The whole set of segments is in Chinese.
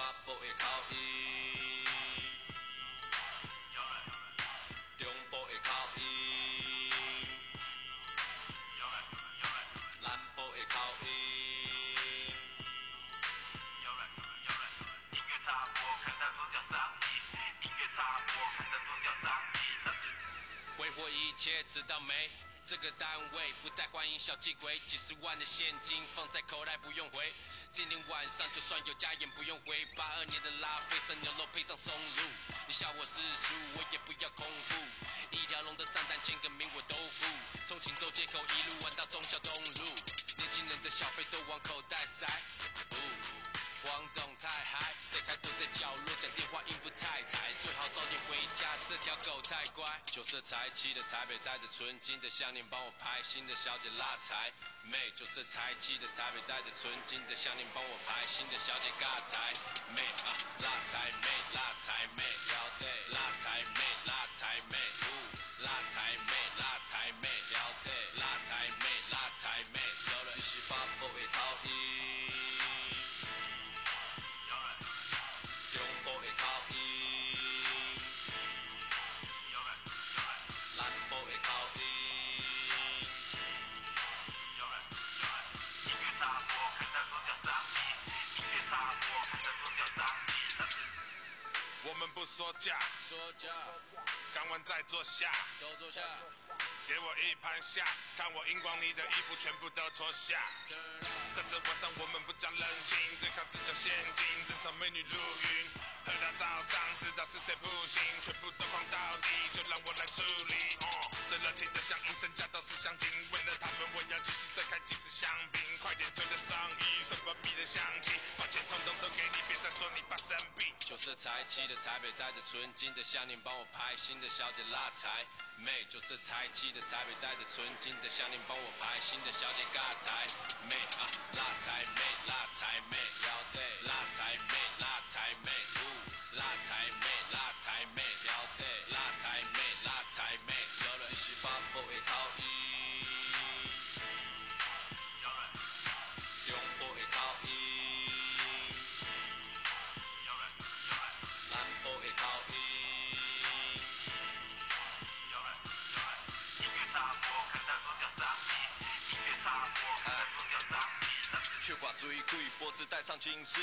北部的口音，中部的口音，南部的口音。音乐插播，看到宗教上瘾；音乐插播，看到宗教上瘾。挥霍一切，知道没？这个单位不太欢迎小气鬼，几十万的现金放在口袋不用回。今天晚上就算有家宴不用回，八二年的拉菲生牛肉配上松露，你笑我世俗，我也不要空腹。一条龙的账单签个名我都付，从锦州街口一路玩到忠孝东路，年轻人的小费都往口袋塞。角落讲电话应付太太？最好早点回家，这条狗太乖。酒色财气的台北带着纯金的项链帮我拍，新的小姐拉财妹。酒色财气的台北带着纯金的项链帮我拍，新的小姐尬台说价，说价。干完再坐下，都坐下。给我一盘下，看我荧光你的衣服全部都脱下。在这晚上我们不讲人情，最好只讲现金，正常美女如云，喝到早上知道是谁不行，全部都放到底，就让我来处理。哦，这热情的像银身价都是香精，为了他们我要继续再开几次香槟，快点脱掉上衣，什么逼的香气，把钱说你爸生病。酒色财气的台北带着纯金的项链帮我拍，新的小姐拉财妹。酒色财气的台北带着纯金的项链帮我拍，新的小姐尬台妹啊，辣台妹辣台妹，了对，辣台妹辣台妹，去挂追鬼，脖子戴上金饰，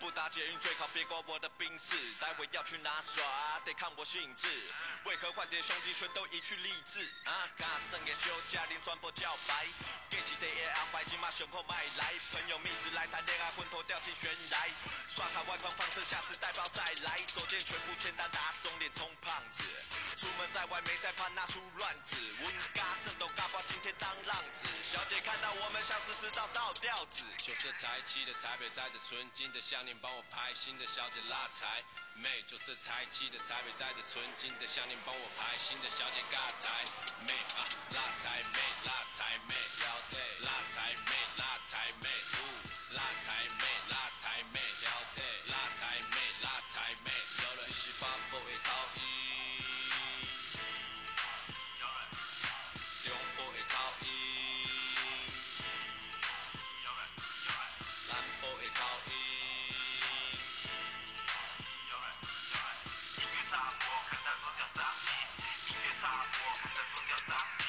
不搭捷运最好别挂我的宾士。待会要去哪耍，得看我兴致。为何换点胸肌全都一去励志？啊，加省嘅休家庭传播叫白，给几 day 的安排，今马胸口买来。朋友密室来谈恋爱，昏头掉进悬崖。刷卡外框放车，下次带包再来。走间全部签单打肿脸充胖子。出门在外没在怕拿出乱子，温我们像是知道倒吊子。酒色财气的台北带着纯金的项链帮我拍，新的小姐拉财妹。酒色财气的台北带着纯金的项链帮我拍，新的小姐尬台妹啊，拉台妹拉台妹，了对，拉台妹拉台妹，呜，拉台妹拉台妹，了对，拉台妹拉台妹，有了一十八步的口音，中音乐插播，看到